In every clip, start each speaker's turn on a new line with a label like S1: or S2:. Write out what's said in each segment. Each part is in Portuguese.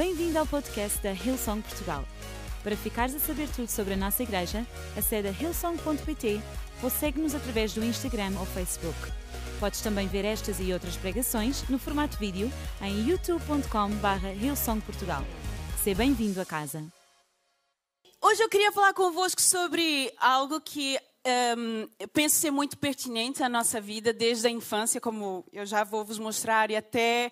S1: Bem-vindo ao podcast da Hillsong Portugal. Para ficares a saber tudo sobre a nossa igreja, acede a hillsong.pt ou segue-nos através do Instagram ou Facebook. Podes também ver estas e outras pregações no formato vídeo em youtube.com.br hillsongportugal. Seja bem-vindo a casa.
S2: Hoje eu queria falar convosco sobre algo que um, penso ser muito pertinente à nossa vida desde a infância, como eu já vou vos mostrar, e até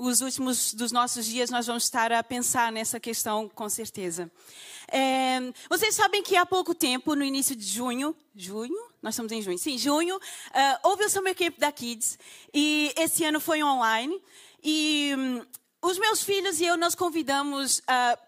S2: os últimos dos nossos dias nós vamos estar a pensar nessa questão com certeza. É, vocês sabem que há pouco tempo, no início de junho, junho? Nós estamos em junho. Sim, junho, uh, houve o Summer Camp da Kids e esse ano foi online. E um, os meus filhos e eu nós convidamos uh,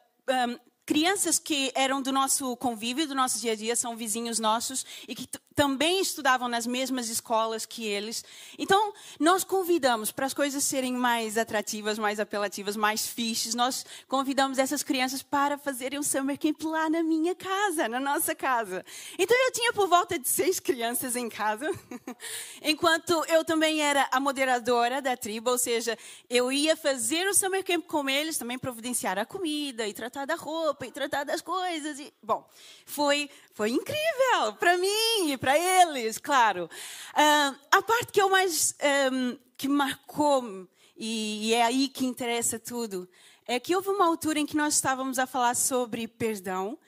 S2: um, crianças que eram do nosso convívio, do nosso dia a dia, são vizinhos nossos e que também estudavam nas mesmas escolas que eles. Então, nós convidamos para as coisas serem mais atrativas, mais apelativas, mais fiches, nós convidamos essas crianças para fazerem um summer camp lá na minha casa, na nossa casa. Então, eu tinha por volta de seis crianças em casa, enquanto eu também era a moderadora da tribo, ou seja, eu ia fazer o summer camp com eles, também providenciar a comida e tratar da roupa e tratar das coisas. E, bom, foi foi incrível para mim para eles, claro. Uh, a parte que eu mais um, que marcou e, e é aí que interessa tudo é que houve uma altura em que nós estávamos a falar sobre perdão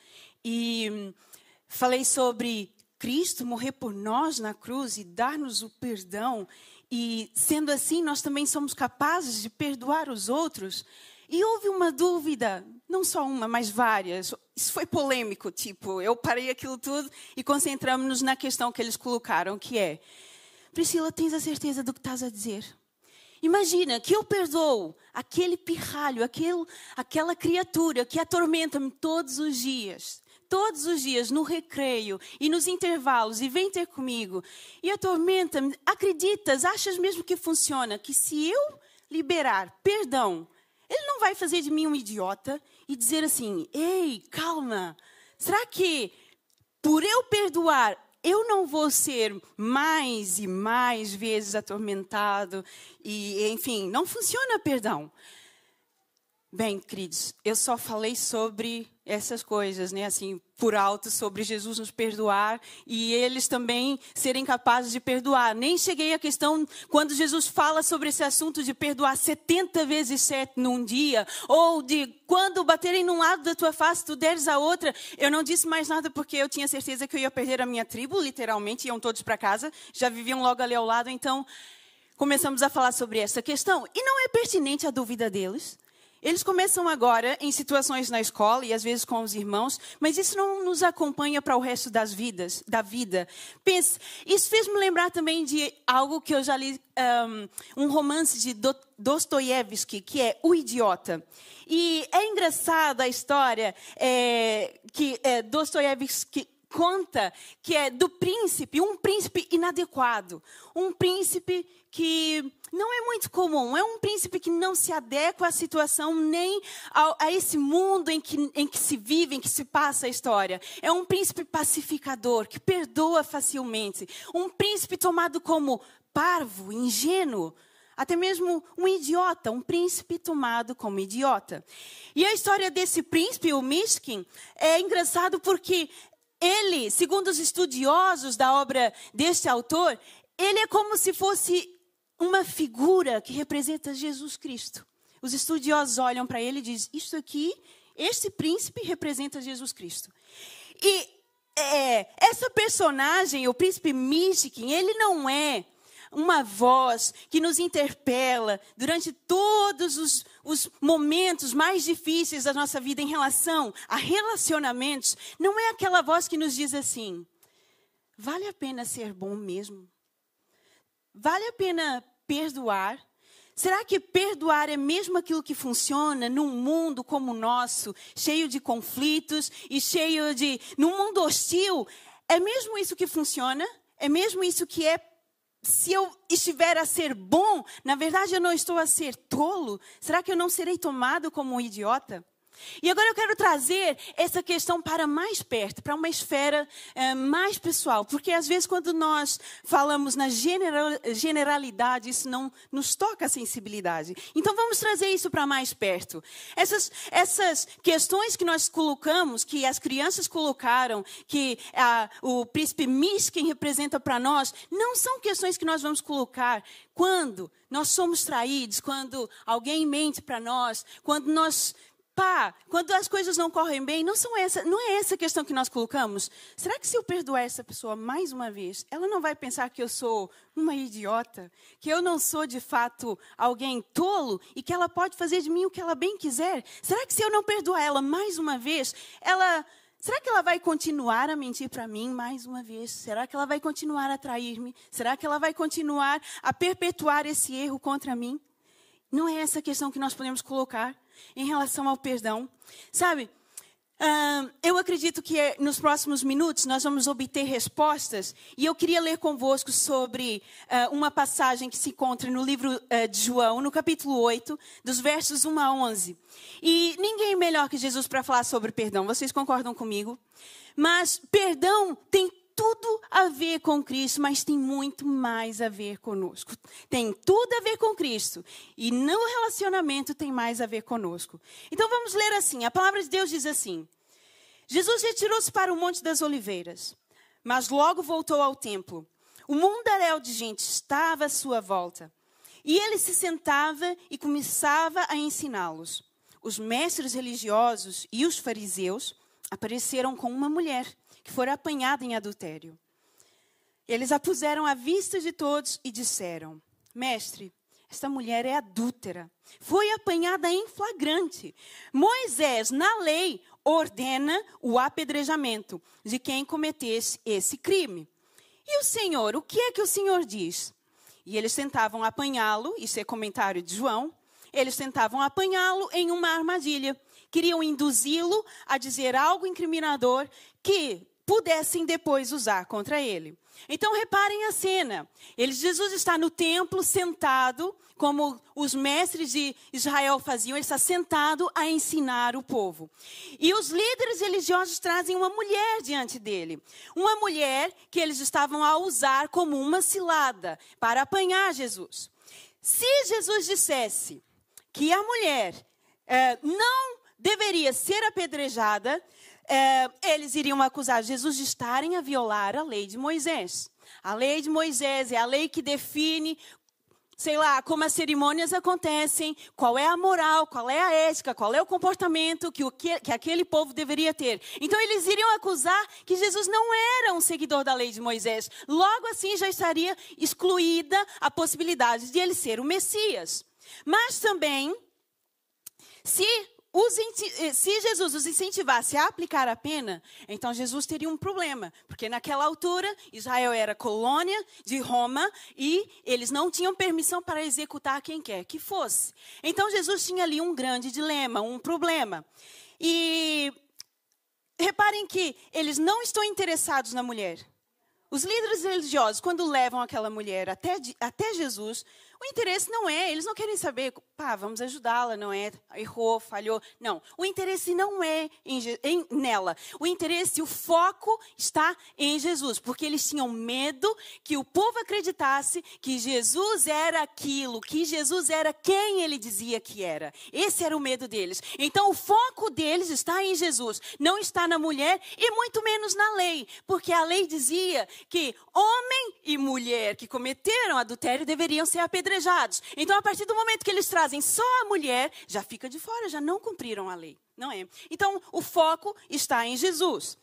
S2: e um, falei sobre Cristo morrer por nós na cruz e dar-nos o perdão e sendo assim nós também somos capazes de perdoar os outros. E houve uma dúvida, não só uma, mas várias. Isso foi polêmico, tipo, eu parei aquilo tudo e concentramos-nos na questão que eles colocaram, que é: Priscila, tens a certeza do que estás a dizer? Imagina que eu perdoo aquele pirralho, aquele, aquela criatura que atormenta-me todos os dias, todos os dias no recreio e nos intervalos e vem ter comigo e atormenta-me. Acreditas, achas mesmo que funciona? Que se eu liberar perdão ele não vai fazer de mim um idiota e dizer assim: ei, calma, será que por eu perdoar eu não vou ser mais e mais vezes atormentado? E, enfim, não funciona perdão. Bem, queridos, eu só falei sobre essas coisas, né? Assim, por alto, sobre Jesus nos perdoar e eles também serem capazes de perdoar. Nem cheguei à questão quando Jesus fala sobre esse assunto de perdoar 70 vezes 7 num dia, ou de quando baterem num lado da tua face, tu deres a outra. Eu não disse mais nada porque eu tinha certeza que eu ia perder a minha tribo, literalmente, iam todos para casa, já viviam logo ali ao lado, então começamos a falar sobre essa questão. E não é pertinente a dúvida deles. Eles começam agora em situações na escola e às vezes com os irmãos, mas isso não nos acompanha para o resto das vidas, da vida. Pense, isso fez-me lembrar também de algo que eu já li, um, um romance de Dostoiévski, que é O Idiota. E é engraçada a história é, que é, Dostoiévski conta que é do príncipe, um príncipe inadequado, um príncipe que não é muito comum, é um príncipe que não se adequa à situação nem a, a esse mundo em que, em que se vive, em que se passa a história. É um príncipe pacificador, que perdoa facilmente, um príncipe tomado como parvo, ingênuo, até mesmo um idiota, um príncipe tomado como idiota. E a história desse príncipe, o Mishkin, é engraçado porque ele, segundo os estudiosos da obra deste autor, ele é como se fosse uma figura que representa Jesus Cristo. Os estudiosos olham para ele e dizem: Isto aqui, este príncipe representa Jesus Cristo. E é, essa personagem, o príncipe Michigan, ele não é uma voz que nos interpela durante todos os, os, momentos mais difíceis da nossa vida em relação a relacionamentos. Não é aquela voz que nos diz assim: vale a pena ser bom mesmo? Vale a pena perdoar? Será que perdoar é mesmo aquilo que funciona num mundo como o nosso, cheio de conflitos e cheio de. num mundo hostil? É mesmo isso que funciona? É mesmo isso que é. Se eu estiver a ser bom, na verdade eu não estou a ser tolo? Será que eu não serei tomado como um idiota? E agora eu quero trazer essa questão para mais perto, para uma esfera eh, mais pessoal, porque às vezes quando nós falamos na general, generalidade, isso não nos toca a sensibilidade. Então vamos trazer isso para mais perto. Essas, essas questões que nós colocamos, que as crianças colocaram, que o príncipe Miskin representa para nós, não são questões que nós vamos colocar quando nós somos traídos, quando alguém mente para nós, quando nós pá, quando as coisas não correm bem, não, são essa, não é essa questão que nós colocamos? Será que se eu perdoar essa pessoa mais uma vez, ela não vai pensar que eu sou uma idiota? Que eu não sou de fato alguém tolo e que ela pode fazer de mim o que ela bem quiser? Será que se eu não perdoar ela mais uma vez, ela. Será que ela vai continuar a mentir para mim mais uma vez? Será que ela vai continuar a trair-me? Será que ela vai continuar a perpetuar esse erro contra mim? Não é essa a questão que nós podemos colocar em relação ao perdão. Sabe, uh, eu acredito que nos próximos minutos nós vamos obter respostas e eu queria ler convosco sobre uh, uma passagem que se encontra no livro uh, de João, no capítulo 8, dos versos 1 a 11. E ninguém melhor que Jesus para falar sobre perdão, vocês concordam comigo? Mas perdão tem tudo a ver com Cristo, mas tem muito mais a ver conosco. Tem tudo a ver com Cristo. E no relacionamento tem mais a ver conosco. Então vamos ler assim: a palavra de Deus diz assim: Jesus retirou-se para o Monte das Oliveiras, mas logo voltou ao templo. O mundaréu de gente estava à sua volta. E ele se sentava e começava a ensiná-los. Os mestres religiosos e os fariseus apareceram com uma mulher que fora apanhada em adultério. Eles a puseram à vista de todos e disseram: Mestre, esta mulher é adúltera. Foi apanhada em flagrante. Moisés, na lei, ordena o apedrejamento de quem cometesse esse crime. E o Senhor, o que é que o Senhor diz? E eles tentavam apanhá-lo, isso é comentário de João, eles tentavam apanhá-lo em uma armadilha. Queriam induzi-lo a dizer algo incriminador que pudessem depois usar contra ele. Então reparem a cena. Ele, Jesus está no templo sentado, como os mestres de Israel faziam, ele está sentado a ensinar o povo. E os líderes religiosos trazem uma mulher diante dele. Uma mulher que eles estavam a usar como uma cilada para apanhar Jesus. Se Jesus dissesse que a mulher eh, não deveria ser apedrejada, é, eles iriam acusar Jesus de estarem a violar a lei de Moisés. A lei de Moisés é a lei que define, sei lá, como as cerimônias acontecem, qual é a moral, qual é a ética, qual é o comportamento que, o que, que aquele povo deveria ter. Então eles iriam acusar que Jesus não era um seguidor da lei de Moisés. Logo assim já estaria excluída a possibilidade de ele ser o Messias. Mas também, se eh, se Jesus os incentivasse a aplicar a pena, então Jesus teria um problema, porque naquela altura Israel era colônia de Roma e eles não tinham permissão para executar quem quer que fosse. Então Jesus tinha ali um grande dilema, um problema. E reparem que eles não estão interessados na mulher. Os líderes religiosos, quando levam aquela mulher até, até Jesus, o interesse não é, eles não querem saber, pá, vamos ajudá-la, não é? Errou, falhou. Não. O interesse não é em, em, nela. O interesse, o foco está em Jesus, porque eles tinham medo que o povo acreditasse que Jesus era aquilo, que Jesus era quem ele dizia que era. Esse era o medo deles. Então o foco deles está em Jesus, não está na mulher e muito menos na lei, porque a lei dizia que homem e mulher que cometeram adultério deveriam ser apedrejados apedrejados. Então, a partir do momento que eles trazem só a mulher, já fica de fora, já não cumpriram a lei, não é? Então, o foco está em Jesus.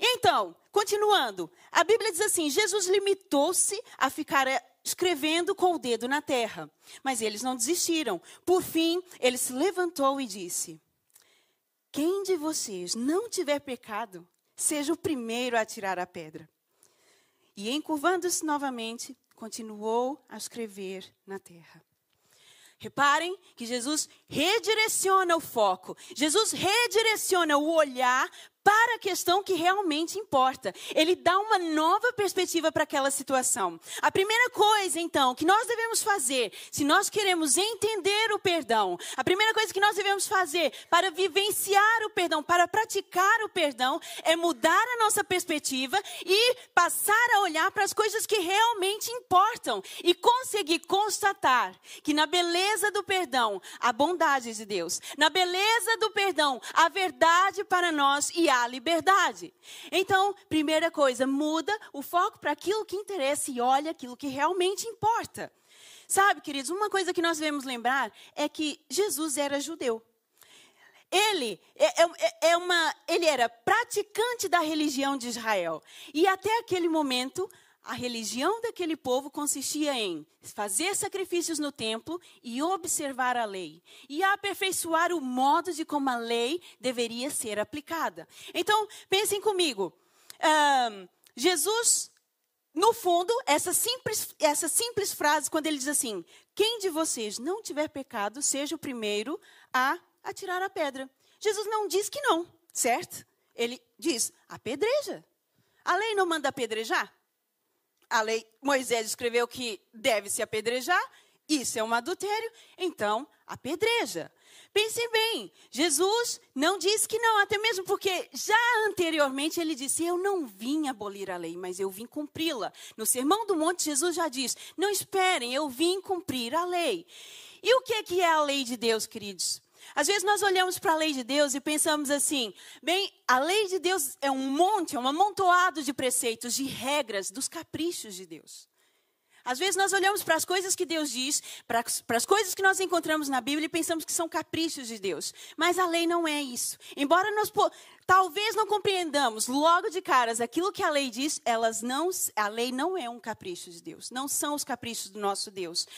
S2: Então, continuando, a Bíblia diz assim: Jesus limitou-se a ficar eh, escrevendo com o dedo na terra, mas eles não desistiram. Por fim, ele se levantou e disse: Quem de vocês não tiver pecado, seja o primeiro a tirar a pedra. E encurvando-se novamente, continuou a escrever na terra. Reparem que Jesus redireciona o foco, Jesus redireciona o olhar para a questão que realmente importa. Ele dá uma nova perspectiva para aquela situação. A primeira coisa, então, que nós devemos fazer, se nós queremos entender o perdão, a primeira coisa que nós devemos fazer para vivenciar o perdão, para praticar o perdão, é mudar a nossa perspectiva e passar a olhar para as coisas que realmente importam e conseguir constatar que na beleza do perdão, a bondade de Deus, na beleza do perdão, a verdade para nós e a a liberdade. Então, primeira coisa, muda o foco para aquilo que interessa e olha aquilo que realmente importa. Sabe, queridos, uma coisa que nós devemos lembrar é que Jesus era judeu. Ele, é, é, é uma, ele era praticante da religião de Israel. E até aquele momento, a religião daquele povo consistia em fazer sacrifícios no templo e observar a lei, e aperfeiçoar o modo de como a lei deveria ser aplicada. Então, pensem comigo. Um, Jesus, no fundo, essa simples, essa simples frase, quando ele diz assim: Quem de vocês não tiver pecado, seja o primeiro a atirar a pedra. Jesus não diz que não, certo? Ele diz: apedreja. A lei não manda apedrejar? A lei, Moisés escreveu que deve se apedrejar, isso é um adultério, então apedreja. Pensem bem, Jesus não diz que não, até mesmo porque já anteriormente ele disse: Eu não vim abolir a lei, mas eu vim cumpri-la. No Sermão do Monte, Jesus já diz: Não esperem, eu vim cumprir a lei. E o que é a lei de Deus, queridos? Às vezes nós olhamos para a lei de Deus e pensamos assim: bem, a lei de Deus é um monte, é um amontoado de preceitos, de regras, dos caprichos de Deus. Às vezes nós olhamos para as coisas que Deus diz, para, para as coisas que nós encontramos na Bíblia e pensamos que são caprichos de Deus. Mas a lei não é isso. Embora nós talvez não compreendamos logo de caras aquilo que a lei diz, elas não, a lei não é um capricho de Deus. Não são os caprichos do nosso Deus.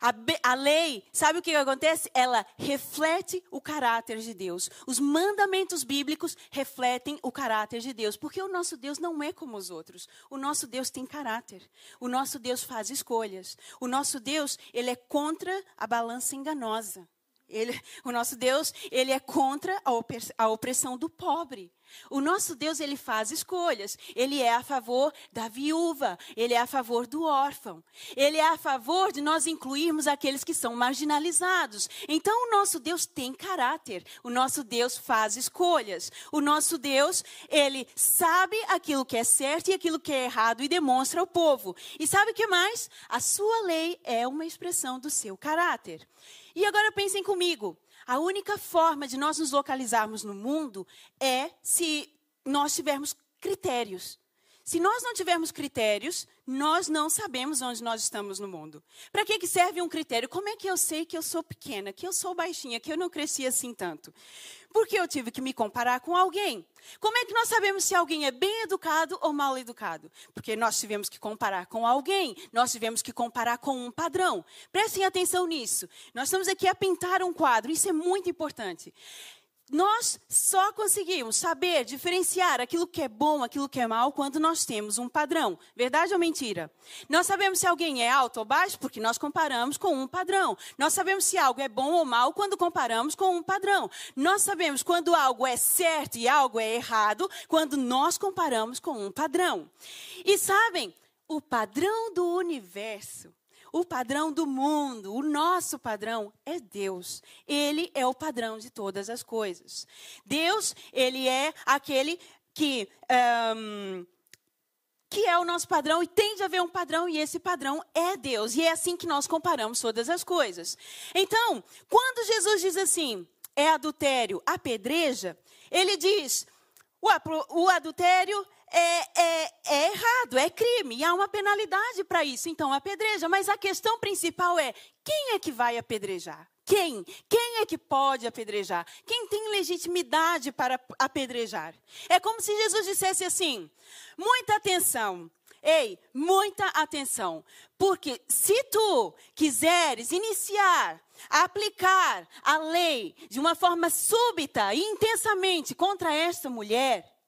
S2: A, a, lei, sabe o que acontece? Ela reflete o caráter de Deus. Os mandamentos bíblicos refletem o caráter de Deus, porque o nosso Deus não é como os outros. O nosso Deus tem caráter. O nosso Deus faz escolhas. O nosso Deus, ele é contra a balança enganosa. Ele, o nosso Deus, ele é contra a opressão do pobre. O nosso Deus, ele faz escolhas. Ele é a favor da viúva, ele é a favor do órfão. Ele é a favor de nós incluirmos aqueles que são marginalizados. Então, o nosso Deus tem caráter. O nosso Deus faz escolhas. O nosso Deus, ele sabe aquilo que é certo e aquilo que é errado e demonstra ao povo. E sabe o que mais? A sua lei é uma expressão do seu caráter. E agora pensem comigo. A única forma de nós nos localizarmos no mundo é se nós tivermos critérios. Se nós não tivermos critérios, nós não sabemos onde nós estamos no mundo. Para que, que serve um critério? Como é que eu sei que eu sou pequena, que eu sou baixinha, que eu não cresci assim tanto? Porque eu tive que me comparar com alguém. Como é que nós sabemos se alguém é bem educado ou mal educado? Porque nós tivemos que comparar com alguém, nós tivemos que comparar com um padrão. Prestem atenção nisso. Nós estamos aqui a pintar um quadro, isso é muito importante. Nós só conseguimos saber diferenciar aquilo que é bom, aquilo que é mal, quando nós temos um padrão. Verdade ou mentira? Nós sabemos se alguém é alto ou baixo porque nós comparamos com um padrão. Nós sabemos se algo é bom ou mal quando comparamos com um padrão. Nós sabemos quando algo é certo e algo é errado quando nós comparamos com um padrão. E sabem, o padrão do universo o padrão do mundo, o nosso padrão é Deus. Ele é o padrão de todas as coisas. Deus, ele é aquele que. Um, que é o nosso padrão e tem de haver um padrão e esse padrão é Deus. E é assim que nós comparamos todas as coisas. Então, quando Jesus diz assim, é adultério, apedreja, ele diz, o, o adultério é, é, é, errado, é crime, e há uma penalidade para isso, então apedreja. Mas a questão principal é: quem é que vai apedrejar? Quem? Quem é que pode apedrejar? Quem tem legitimidade para apedrejar? É como se Jesus dissesse assim: muita atenção, ei, muita atenção, porque se tu quiseres iniciar a aplicar a lei de uma forma súbita e intensamente contra esta mulher,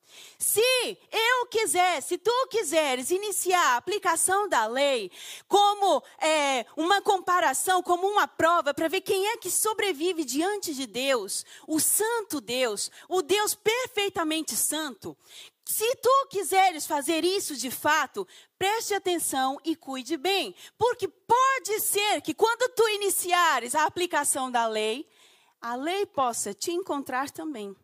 S2: Se eu quiser, se tu quiseres iniciar a aplicação da lei como é, uma comparação, como uma prova para ver quem é que sobrevive diante de Deus, o Santo Deus, o Deus perfeitamente santo, se tu quiseres fazer isso de fato, preste atenção e cuide bem, porque pode ser que quando tu iniciares a aplicação da lei, a lei possa te encontrar também.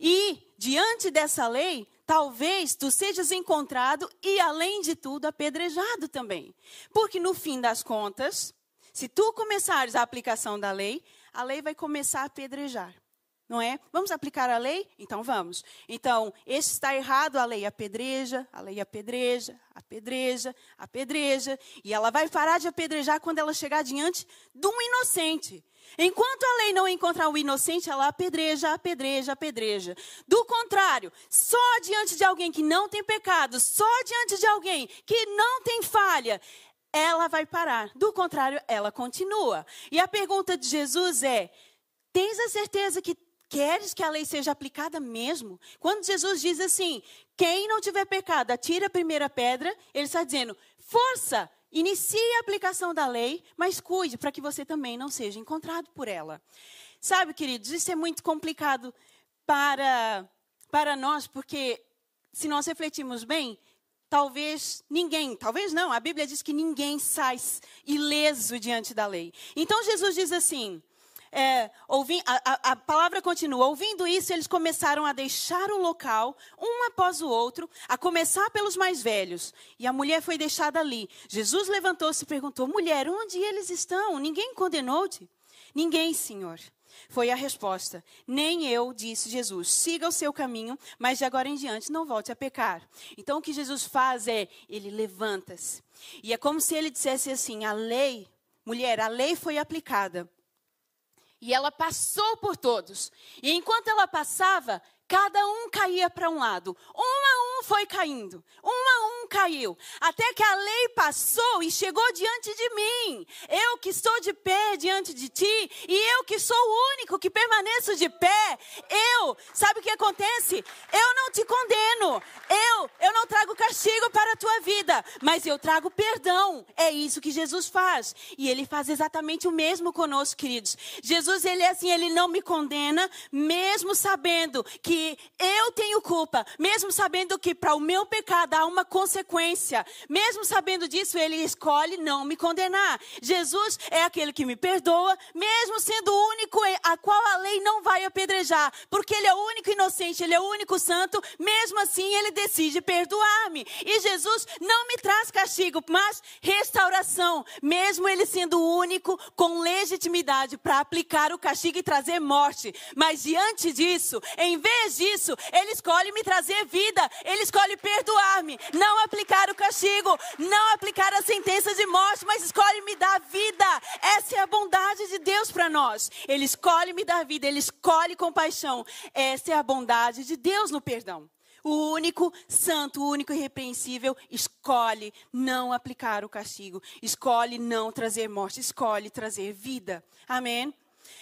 S2: E, diante dessa lei, talvez tu sejas encontrado e, além de tudo, apedrejado também. Porque, no fim das contas, se tu começares a aplicação da lei, a lei vai começar a apedrejar. Não é? Vamos aplicar a lei? Então vamos. Então, este está errado, a lei apedreja, a lei apedreja, apedreja, apedreja. E ela vai parar de apedrejar quando ela chegar diante de um inocente. Enquanto a lei não encontrar o inocente, ela apedreja, apedreja, apedreja. Do contrário, só diante de alguém que não tem pecado, só diante de alguém que não tem falha, ela vai parar. Do contrário, ela continua. E a pergunta de Jesus é: tens a certeza que queres que a lei seja aplicada mesmo? Quando Jesus diz assim: quem não tiver pecado, atira a primeira pedra, ele está dizendo: força, Inicie a aplicação da lei, mas cuide para que você também não seja encontrado por ela. Sabe, queridos, isso é muito complicado para, para nós, porque se nós refletirmos bem, talvez ninguém, talvez não, a Bíblia diz que ninguém sai ileso diante da lei. Então Jesus diz assim: é, ouvi, a, a, palavra continua. Ouvindo isso, eles começaram a deixar o local, um após o outro, a começar pelos mais velhos. E a mulher foi deixada ali. Jesus levantou-se e perguntou: Mulher, onde eles estão? Ninguém condenou-te? Ninguém, Senhor. Foi a resposta. Nem eu, disse Jesus. Siga o seu caminho, mas de agora em diante não volte a pecar. Então o que Jesus faz é, ele levanta-se. E é como se ele dissesse assim: a lei, mulher, a lei foi aplicada. E ela passou por todos. E enquanto ela passava, cada um caía para um lado. Um a foi caindo. Um a um caiu. Até que a lei passou e chegou diante de mim. Eu que estou de pé diante de ti. E eu que sou o único que permaneço de pé. Eu, sabe o que acontece? Eu não te condeno. Eu, eu não trago castigo para a tua vida. Mas eu trago perdão. É isso que Jesus faz. E ele faz exatamente o mesmo conosco, queridos. Jesus, ele é assim, ele não me condena, mesmo sabendo que eu tenho culpa. Mesmo sabendo que para o meu pecado há uma consequência. Mesmo sabendo disso, ele escolhe não me condenar. Jesus é aquele que me perdoa, mesmo sendo o único a qual a lei não vai apedrejar, porque ele é o único inocente, ele é o único santo, mesmo assim ele decide perdoar-me. E Jesus não me traz castigo, mas restauração, mesmo ele sendo o único com legitimidade para aplicar o castigo e trazer morte. Mas diante disso, em vez disso, ele escolhe me trazer vida, ele escolhe perdoar-me, não aplicar o castigo, não aplicar a sentença de morte, mas escolhe me dar vida. Essa é a bondade de Deus para nós. Ele escolhe me dar vida, ele escolhe compaixão. Essa é a bondade de Deus no perdão. O único santo, o único irrepreensível, escolhe não aplicar o castigo, escolhe não trazer morte, escolhe trazer vida. Amém?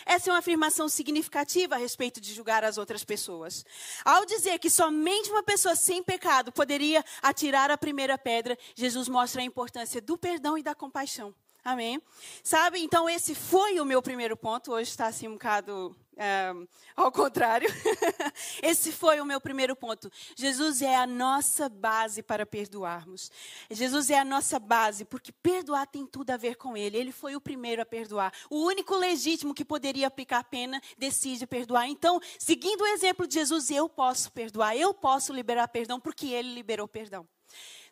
S2: Essa é uma afirmação significativa a respeito de julgar as outras pessoas. Ao dizer que somente uma pessoa sem pecado poderia atirar a primeira pedra, Jesus mostra a importância do perdão e da compaixão. Amém? Sabe, então esse foi o meu primeiro ponto. Hoje está assim um bocado é, ao contrário. esse foi o meu primeiro ponto. Jesus é a nossa base para perdoarmos. Jesus é a nossa base, porque perdoar tem tudo a ver com Ele. Ele foi o primeiro a perdoar. O único legítimo que poderia aplicar pena decide perdoar. Então, seguindo o exemplo de Jesus, eu posso perdoar, eu posso liberar perdão, porque Ele liberou perdão.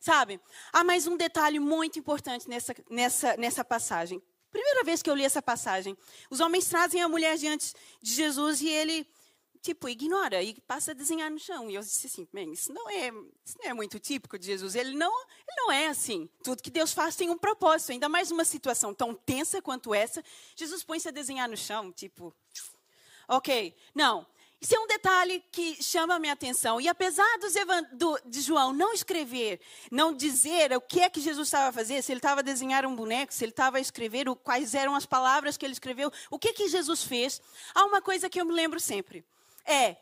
S2: Sabe? Há mais um detalhe muito importante nessa, nessa, nessa passagem. Primeira vez que eu li essa passagem, os homens trazem a mulher diante de Jesus e ele, tipo, ignora e passa a desenhar no chão. E eu disse assim, bem, isso não é, isso não é muito típico de Jesus. Ele não, ele não é assim. Tudo que Deus faz tem um propósito. Ainda mais numa situação tão tensa quanto essa, Jesus põe-se a desenhar no chão, tipo, ok, não. Isso é um detalhe que chama a minha atenção. E apesar do, de João não escrever, não dizer o que é que Jesus estava a fazer, se ele estava a desenhar um boneco, se ele estava a escrever quais eram as palavras que ele escreveu, o que que Jesus fez, há uma coisa que eu me lembro sempre. É,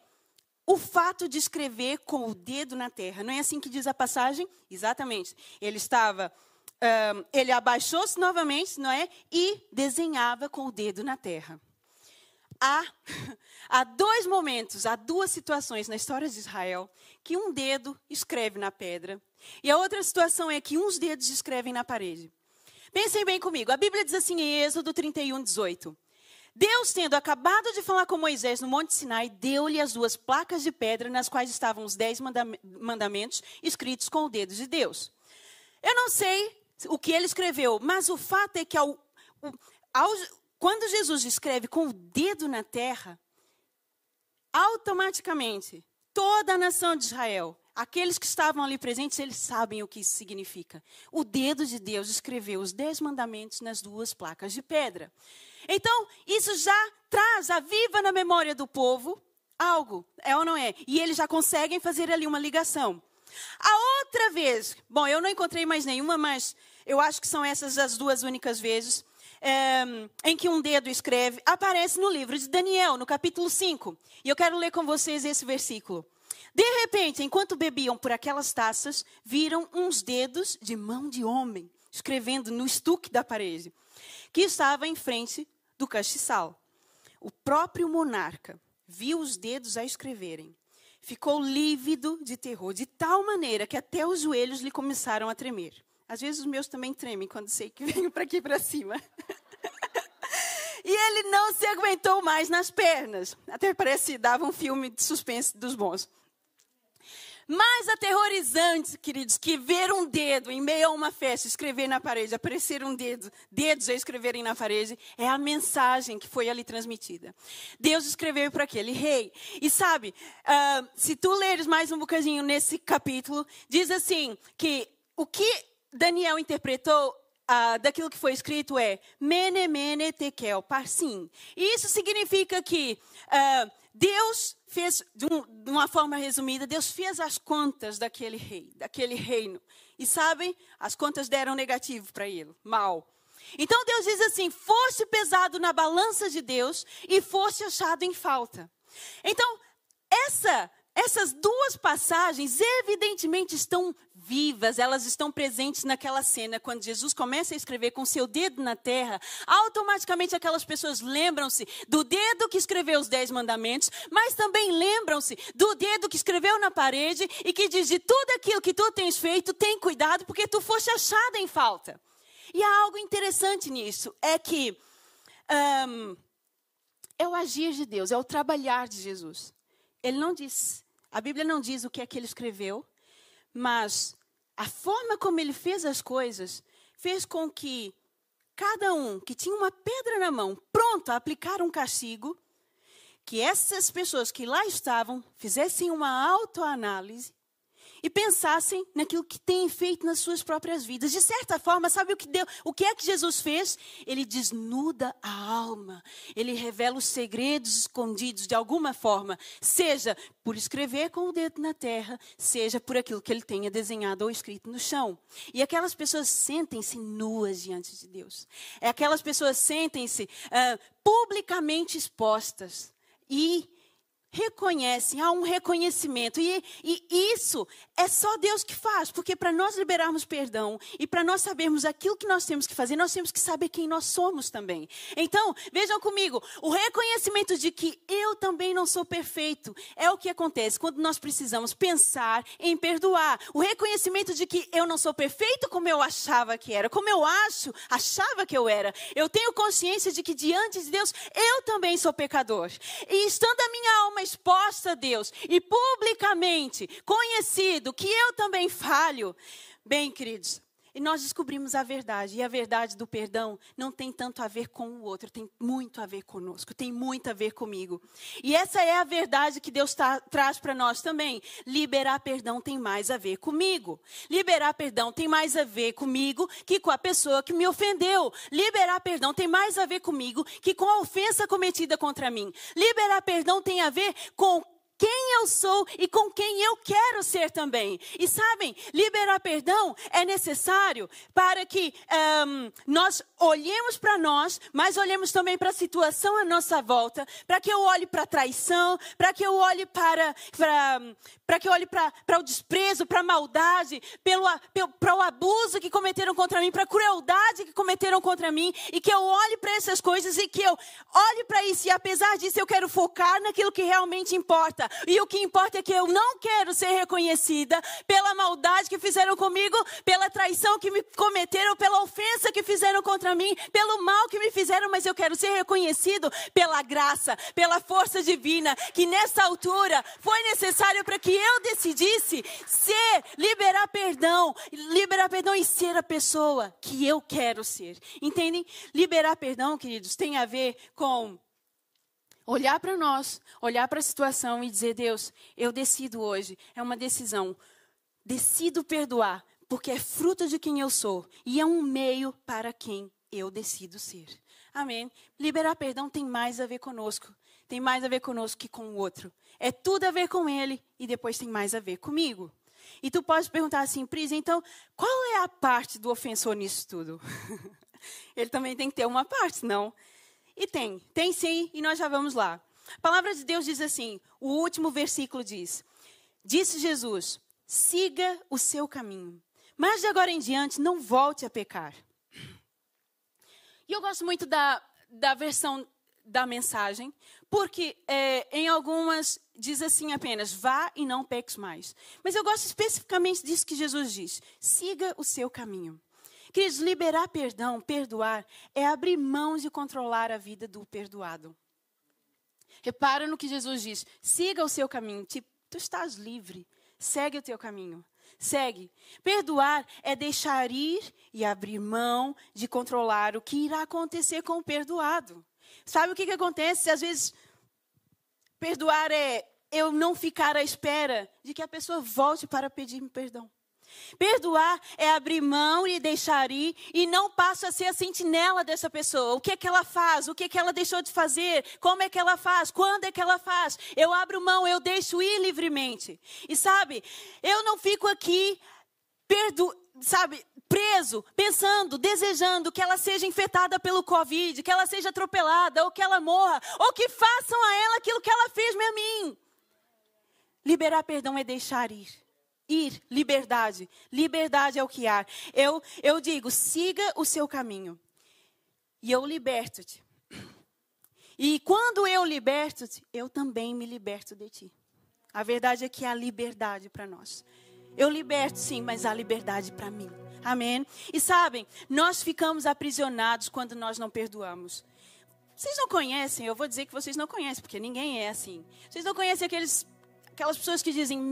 S2: o fato de escrever com o dedo na terra. Não é assim que diz a passagem? Exatamente. Ele estava, um, ele abaixou-se novamente, não é? E desenhava com o dedo na terra. Há, há dois momentos, há duas situações na história de Israel que um dedo escreve na pedra e a outra situação é que uns dedos escrevem na parede. Pensem bem comigo. A Bíblia diz assim em Êxodo 31, 18. Deus, tendo acabado de falar com Moisés no Monte Sinai, deu-lhe as duas placas de pedra nas quais estavam os dez mandamentos escritos com o dedo de Deus. Eu não sei o que ele escreveu, mas o fato é que ao, ao, quando Jesus escreve com o dedo na terra, automaticamente toda a nação de Israel, aqueles que estavam ali presentes, eles sabem o que isso significa. O dedo de Deus escreveu os dez mandamentos nas duas placas de pedra. Então, isso já traz, aviva na memória do povo algo, é ou não é? E eles já conseguem fazer ali uma ligação. A outra vez, bom, eu não encontrei mais nenhuma, mas eu acho que são essas as duas únicas vezes é, em que um dedo escreve, aparece no livro de Daniel, no capítulo 5. E eu quero ler com vocês esse versículo. De repente, enquanto bebiam por aquelas taças, viram uns dedos de mão de homem escrevendo no estuque da parede, que estava em frente do castiçal. O próprio monarca viu os dedos a escreverem. Ficou lívido de terror, de tal maneira que até os joelhos lhe começaram a tremer. Às vezes os meus também tremem quando sei que venho para aqui para cima. e ele não se aguentou mais nas pernas. Até parece dava um filme de suspense dos bons. Mais aterrorizante, queridos, que ver um dedo em meio a uma festa, escrever na parede, aparecer um dedo, dedos a escreverem na parede, é a mensagem que foi ali transmitida. Deus escreveu para aquele rei. E sabe, uh, se tu leres mais um bocadinho nesse capítulo, diz assim, que o que Daniel interpretou Uh, daquilo que foi escrito é mene mene tekel parsim. E isso significa que uh, Deus fez, de, um, de, uma forma resumida, Deus fez as contas daquele rei, daquele reino. E sabem, as contas deram negativo para ele, mal. Então Deus diz assim: fosse pesado na balança de Deus e fosse achado em falta. Então, essa essas duas passagens, evidentemente, estão vivas, elas estão presentes naquela cena. Quando Jesus começa a escrever com seu dedo na terra, automaticamente aquelas pessoas lembram-se do dedo que escreveu os Dez Mandamentos, mas também lembram-se do dedo que escreveu na parede e que diz: de tudo aquilo que tu tens feito, tem cuidado, porque tu foste achada em falta. E há algo interessante nisso: é que um, é o agir de Deus, é o trabalhar de Jesus. Ele não diz a Bíblia não diz o que é que ele escreveu, mas a forma como ele fez as coisas fez com que cada um que tinha uma pedra na mão, pronto a aplicar um castigo, que essas pessoas que lá estavam fizessem uma autoanálise e pensassem naquilo que têm feito nas suas próprias vidas. De certa forma, sabe o que deu? O que é que Jesus fez? Ele desnuda a alma. Ele revela os segredos escondidos de alguma forma, seja por escrever com o dedo na terra, seja por aquilo que ele tenha desenhado ou escrito no chão. E aquelas pessoas sentem-se nuas diante de Deus. É aquelas pessoas sentem-se uh, publicamente expostas e reconhecem, há um reconhecimento. E, e isso é só Deus que faz, porque para nós liberarmos perdão e para nós sabermos aquilo que nós temos que fazer, nós temos que saber quem nós somos também. Então, vejam comigo, o reconhecimento de que eu também não sou perfeito é o que acontece quando nós precisamos pensar em perdoar. O reconhecimento de que eu não sou perfeito como eu achava que era, como eu acho, achava que eu era. Eu tenho consciência de que diante de Deus eu também sou pecador. E estando a minha alma exposta a Deus e publicamente conhecido que eu também falho, bem, queridos, e nós descobrimos a verdade. E a verdade do perdão não tem tanto a ver com o outro, tem muito a ver conosco, tem muito a ver comigo. E essa é a verdade que Deus tá, traz para nós também. Liberar perdão tem mais a ver comigo. Liberar perdão tem mais a ver comigo que com a pessoa que me ofendeu. Liberar perdão tem mais a ver comigo que com a ofensa cometida contra mim. Liberar perdão tem a ver com quem eu sou e com quem eu quero ser também. E sabem, liberar perdão é necessário para que um, nós olhemos para nós, mas olhemos também para a situação à nossa volta, para que eu olhe para a traição, para que eu olhe para, para, para que eu olhe para, para o desprezo, para a maldade, pelo, pelo, para o abuso que cometeram contra mim, para a crueldade que cometeram contra mim, e que eu olhe para essas coisas e que eu olhe para isso, e apesar disso eu quero focar naquilo que realmente importa. E o que importa é que eu não quero ser reconhecida pela maldade que fizeram comigo, pela traição que me cometeram, pela ofensa que fizeram contra mim, pelo mal que me fizeram, mas eu quero ser reconhecido pela graça, pela força divina, que nessa altura foi necessário para que eu decidisse ser, liberar perdão, liberar perdão e ser a pessoa que eu quero ser. Entendem? Liberar perdão, queridos, tem a ver com olhar para nós, olhar para a situação e dizer: Deus, eu decido hoje. É uma decisão. Decido perdoar, porque é fruto de quem eu sou e é um meio para quem eu decido ser. Amém? Liberar perdão tem mais a ver conosco. Tem mais a ver conosco que com o outro. É tudo a ver com ele e depois tem mais a ver comigo. E tu pode perguntar assim, Pris, então, qual é a parte do ofensor nisso tudo? ele também tem que ter uma parte, não? E tem, tem sim, e nós já vamos lá. A palavra de Deus diz assim: o último versículo diz: Disse Jesus, siga o seu caminho, mas de agora em diante não volte a pecar. E eu gosto muito da, da versão da mensagem, porque é, em algumas diz assim apenas: vá e não peques mais. Mas eu gosto especificamente disso que Jesus diz: siga o seu caminho. Queridos, liberar perdão, perdoar, é abrir mãos de controlar a vida do perdoado. Repara no que Jesus diz: siga o seu caminho. Tipo, tu estás livre. Segue o teu caminho. Segue. Perdoar é deixar ir e abrir mão de controlar o que irá acontecer com o perdoado. Sabe o que, que acontece? Às vezes, perdoar é eu não ficar à espera de que a pessoa volte para pedir-me perdão. Perdoar é abrir mão e deixar ir e não passo a ser a sentinela dessa pessoa. O que é que ela faz? O que é que ela deixou de fazer? Como é que ela faz? Quando é que ela faz? Eu abro mão, eu deixo ir livremente. E sabe, eu não fico aqui perdo, sabe, preso, pensando, desejando que ela seja infectada pelo Covid, que ela seja atropelada, ou que ela morra, ou que façam a ela aquilo que ela fez a mim. Liberar perdão é deixar ir ir, liberdade. Liberdade é o que há. Eu, eu digo, siga o seu caminho. E eu liberto-te. E quando eu liberto-te, eu também me liberto de ti. A verdade é que há liberdade para nós. Eu liberto sim, mas há liberdade para mim. Amém? E sabem, nós ficamos aprisionados quando nós não perdoamos. Vocês não conhecem, eu vou dizer que vocês não conhecem, porque ninguém é assim. Vocês não conhecem aqueles Aquelas pessoas que dizem,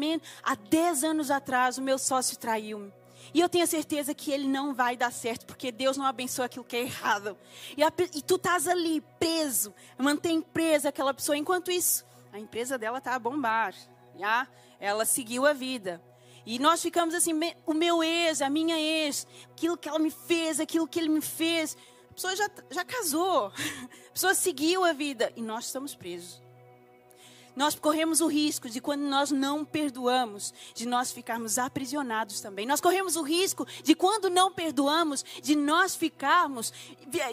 S2: há 10 anos atrás o meu sócio traiu-me. E eu tenho a certeza que ele não vai dar certo, porque Deus não abençoa aquilo que é errado. E, a, e tu estás ali, preso, mantém presa aquela pessoa. Enquanto isso, a empresa dela está a bombar. Já? Ela seguiu a vida. E nós ficamos assim, o meu ex, a minha ex, aquilo que ela me fez, aquilo que ele me fez. A pessoa já, já casou, a pessoa seguiu a vida e nós estamos presos nós corremos o risco de quando nós não perdoamos, de nós ficarmos aprisionados também. Nós corremos o risco de quando não perdoamos, de nós ficarmos,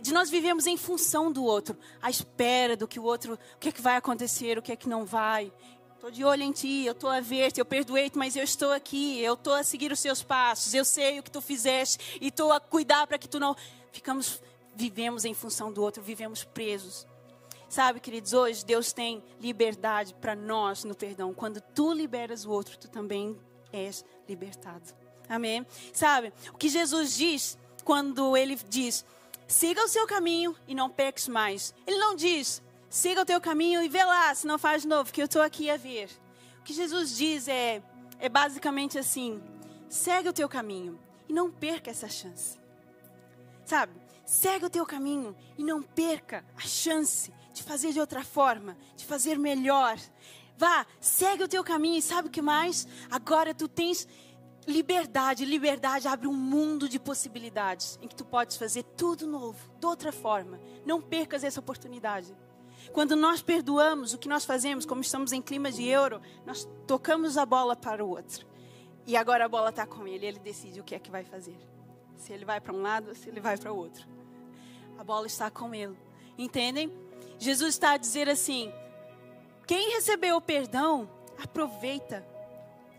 S2: de nós vivemos em função do outro, à espera do que o outro, o que é que vai acontecer, o que é que não vai. Estou de olho em ti, eu estou a ver-te, eu perdoei-te, mas eu estou aqui, eu estou a seguir os seus passos, eu sei o que tu fizeste e estou a cuidar para que tu não. Ficamos, vivemos em função do outro, vivemos presos. Sabe, queridos, hoje Deus tem liberdade para nós no perdão. Quando tu liberas o outro, tu também és libertado. Amém? Sabe, o que Jesus diz quando ele diz: siga o seu caminho e não peques mais. Ele não diz: siga o teu caminho e vê lá, se não faz de novo, que eu estou aqui a ver. O que Jesus diz é, é basicamente assim: segue o teu caminho e não perca essa chance. Sabe? Segue o teu caminho e não perca a chance de fazer de outra forma, de fazer melhor. Vá, segue o teu caminho e sabe o que mais? Agora tu tens liberdade. Liberdade abre um mundo de possibilidades em que tu podes fazer tudo novo, de outra forma. Não percas essa oportunidade. Quando nós perdoamos, o que nós fazemos, como estamos em clima de euro, nós tocamos a bola para o outro. E agora a bola está com ele, ele decide o que é que vai fazer. Se ele vai para um lado, se ele vai para o outro. A bola está com ele. Entendem? Jesus está a dizer assim: quem recebeu o perdão, aproveita.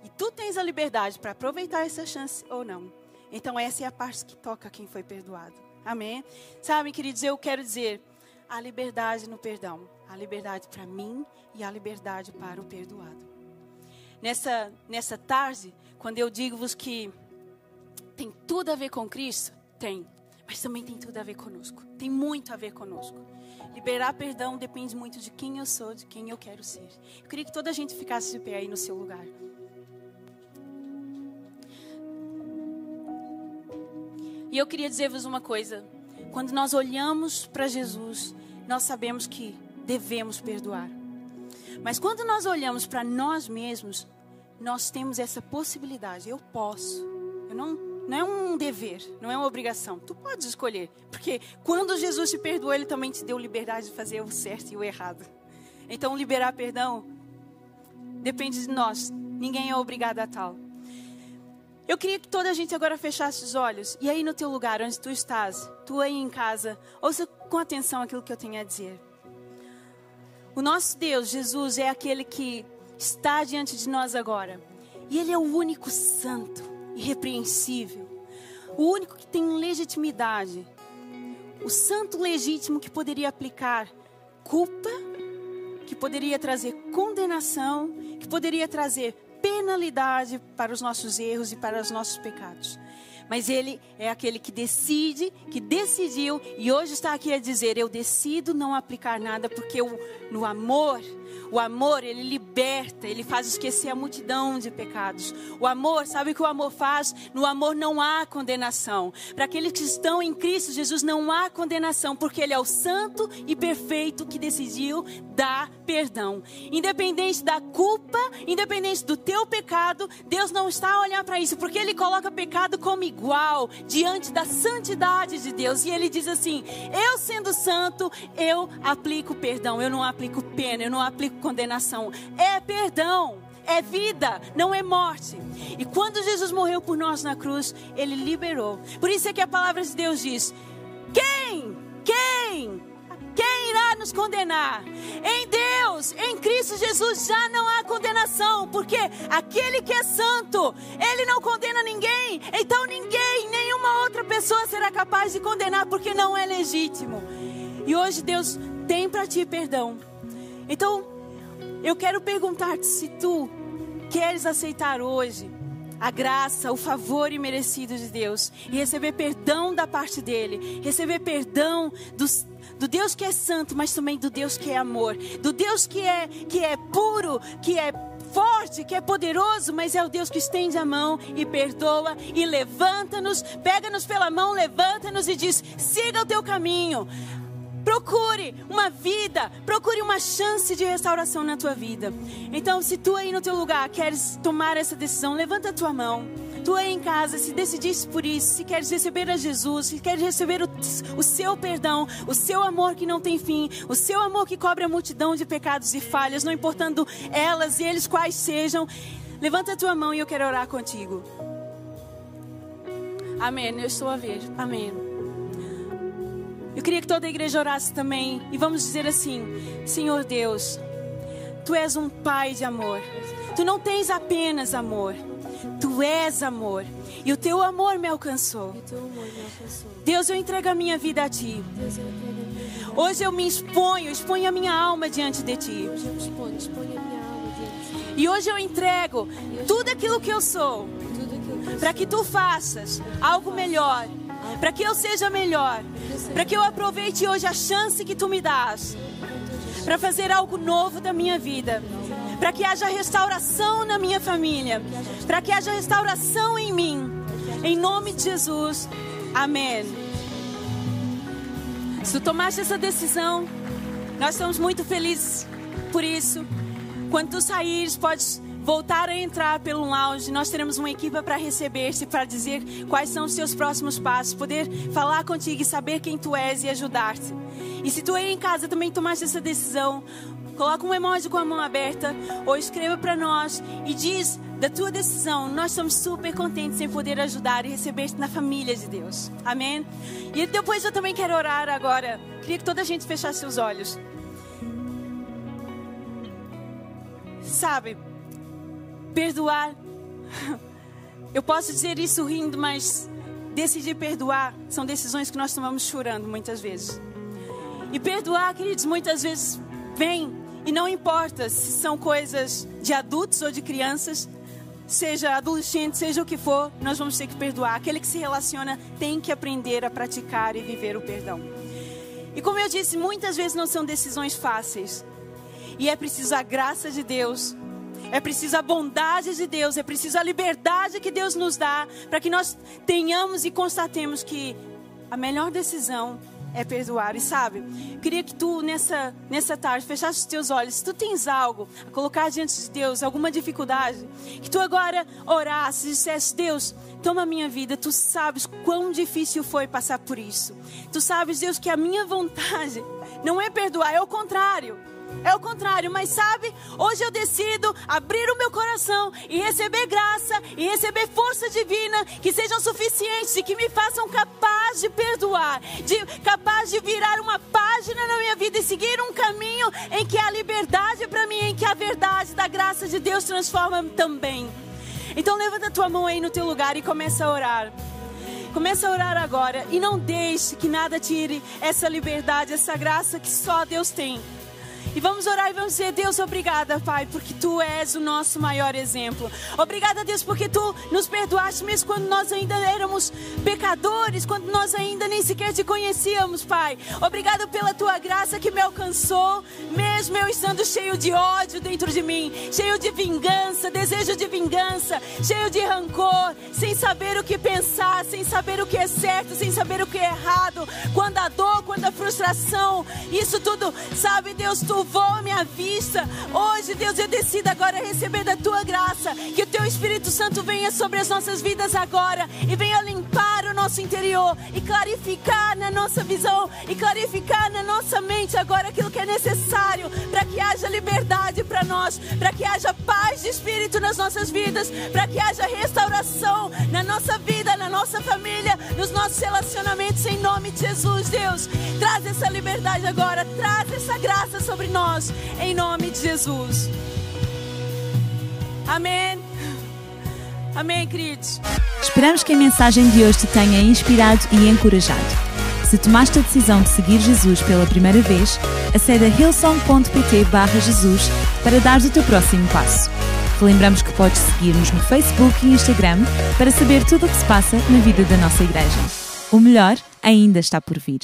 S2: E tu tens a liberdade para aproveitar essa chance ou não. Então, essa é a parte que toca quem foi perdoado. Amém? Sabe, queridos, eu quero dizer: a liberdade no perdão. A liberdade para mim e a liberdade para o perdoado. Nessa, nessa tarde, quando eu digo-vos que tem tudo a ver com Cristo, tem. Mas também tem tudo a ver conosco. Tem muito a ver conosco. Liberar perdão depende muito de quem eu sou, de quem eu quero ser. Eu queria que toda a gente ficasse de pé aí no seu lugar. E eu queria dizer-vos uma coisa. Quando nós olhamos para Jesus, nós sabemos que devemos perdoar. Mas quando nós olhamos para nós mesmos, nós temos essa possibilidade. Eu posso. Eu não, não é um dever, não é uma obrigação. Tu podes escolher. Porque quando Jesus te perdoou, Ele também te deu liberdade de fazer o certo e o errado. Então, liberar perdão depende de nós. Ninguém é obrigado a tal. Eu queria que toda a gente agora fechasse os olhos. E aí no teu lugar, onde tu estás, tu aí em casa, ouça com atenção aquilo que eu tenho a dizer. O nosso Deus, Jesus, é aquele que está diante de nós agora. E Ele é o único santo, irrepreensível. O único que tem legitimidade. O santo legítimo que poderia aplicar culpa, que poderia trazer condenação, que poderia trazer penalidade para os nossos erros e para os nossos pecados. Mas Ele é aquele que decide, que decidiu e hoje está aqui a dizer: Eu decido não aplicar nada, porque eu, no amor o amor, ele liberta, ele faz esquecer a multidão de pecados. O amor, sabe o que o amor faz? No amor não há condenação. Para aqueles que estão em Cristo Jesus não há condenação, porque ele é o santo e perfeito que decidiu dar perdão. Independente da culpa, independente do teu pecado, Deus não está a olhar para isso, porque ele coloca pecado como igual diante da santidade de Deus. E ele diz assim: Eu sendo santo, eu aplico perdão, eu não aplico pena, eu não aplico condenação, é perdão, é vida, não é morte. E quando Jesus morreu por nós na cruz, ele liberou. Por isso é que a palavra de Deus diz? Quem? Nos condenar? Em Deus, em Cristo Jesus, já não há condenação, porque aquele que é santo, ele não condena ninguém. Então ninguém, nenhuma outra pessoa será capaz de condenar, porque não é legítimo. E hoje Deus tem para ti perdão. Então, eu quero perguntar-te se tu queres aceitar hoje a graça, o favor imerecido de Deus e receber perdão da parte dele, receber perdão dos, do Deus que é santo, mas também do Deus que é amor, do Deus que é que é puro, que é forte, que é poderoso, mas é o Deus que estende a mão e perdoa e levanta-nos, pega-nos pela mão, levanta-nos e diz: siga o teu caminho. Procure uma vida, procure uma chance de restauração na tua vida. Então, se tu aí no teu lugar queres tomar essa decisão, levanta a tua mão. Tu aí em casa, se decidiste por isso, se queres receber a Jesus, se queres receber o, o seu perdão, o seu amor que não tem fim, o seu amor que cobre a multidão de pecados e falhas, não importando elas e eles quais sejam, levanta a tua mão e eu quero orar contigo. Amém. Eu estou a ver. Amém. Eu queria que toda a igreja orasse também e vamos dizer assim: Senhor Deus, Tu és um Pai de amor. Tu não tens apenas amor, Tu és amor. E o Teu amor me alcançou. Deus, eu entrego a minha vida a Ti. Hoje eu me exponho, exponho a minha alma diante de Ti. E hoje eu entrego tudo aquilo que eu sou, para que Tu faças algo melhor para que eu seja melhor, para que eu aproveite hoje a chance que tu me dás, para fazer algo novo da minha vida, para que haja restauração na minha família, para que haja restauração em mim, em nome de Jesus, amém. Se tu tomaste essa decisão, nós estamos muito felizes por isso. Quando tu saíres, podes voltar a entrar pelo lounge, nós teremos uma equipe para receber-te, para dizer quais são os seus próximos passos, poder falar contigo e saber quem tu és e ajudar-te. E se tu aí em casa também tomaste essa decisão, coloca um emoji com a mão aberta ou escreva para nós e diz da tua decisão. Nós estamos super contentes em poder ajudar e receber-te na família de Deus. Amém? E depois eu também quero orar agora. Queria que toda a gente fechasse seus olhos. Sabe, perdoar. Eu posso dizer isso rindo, mas decidir perdoar são decisões que nós tomamos chorando muitas vezes. E perdoar, queridos, muitas vezes vem e não importa se são coisas de adultos ou de crianças, seja adolescente, seja o que for, nós vamos ter que perdoar. Aquele que se relaciona tem que aprender a praticar e viver o perdão. E como eu disse, muitas vezes não são decisões fáceis. E é preciso a graça de Deus, é preciso a bondade de Deus, é preciso a liberdade que Deus nos dá para que nós tenhamos e constatemos que a melhor decisão é perdoar. E sabe, queria que tu nessa, nessa tarde fechasse os teus olhos. Se tu tens algo a colocar diante de Deus, alguma dificuldade, que tu agora orasse e dissesse: Deus, toma a minha vida. Tu sabes quão difícil foi passar por isso. Tu sabes, Deus, que a minha vontade não é perdoar, é o contrário. É o contrário, mas sabe, hoje eu decido abrir o meu coração e receber graça e receber força divina que sejam suficientes e que me façam capaz de perdoar, de capaz de virar uma página na minha vida e seguir um caminho em que há liberdade para mim, em que a verdade da graça de Deus transforma também. Então levanta a tua mão aí no teu lugar e começa a orar. Começa a orar agora e não deixe que nada tire essa liberdade, essa graça que só Deus tem. E vamos orar e vamos dizer: Deus, obrigada, Pai, porque tu és o nosso maior exemplo. Obrigada, Deus, porque tu nos perdoaste mesmo quando nós ainda éramos pecadores, quando nós ainda nem sequer te conhecíamos, Pai. Obrigada pela tua graça que me alcançou, mesmo eu estando cheio de ódio dentro de mim, cheio de vingança, desejo de vingança, cheio de rancor, sem saber o que pensar, sem saber o que é certo, sem saber o que é errado. Quando a dor, frustração, isso tudo, sabe, Deus, tu louvor minha vista. Hoje, Deus, eu decido agora receber da tua graça. Que o teu Espírito Santo venha sobre as nossas vidas agora e venha limpar o nosso interior e clarificar na nossa visão e clarificar na nossa mente agora aquilo que é necessário para que haja liberdade para nós, para que haja paz de espírito nas nossas vidas, para que haja restauração na nossa vida, na nossa família, nos nossos relacionamentos em nome de Jesus, Deus. Traz essa liberdade agora, traz essa graça sobre nós, em nome de Jesus. Amém. Amém, queridos.
S1: Esperamos que a mensagem de hoje te tenha inspirado e encorajado. Se tomaste a decisão de seguir Jesus pela primeira vez, acede a hillsong.pt Jesus para dar o teu próximo passo. Lembramos que podes seguir-nos no Facebook e Instagram para saber tudo o que se passa na vida da nossa igreja. O melhor ainda está por vir.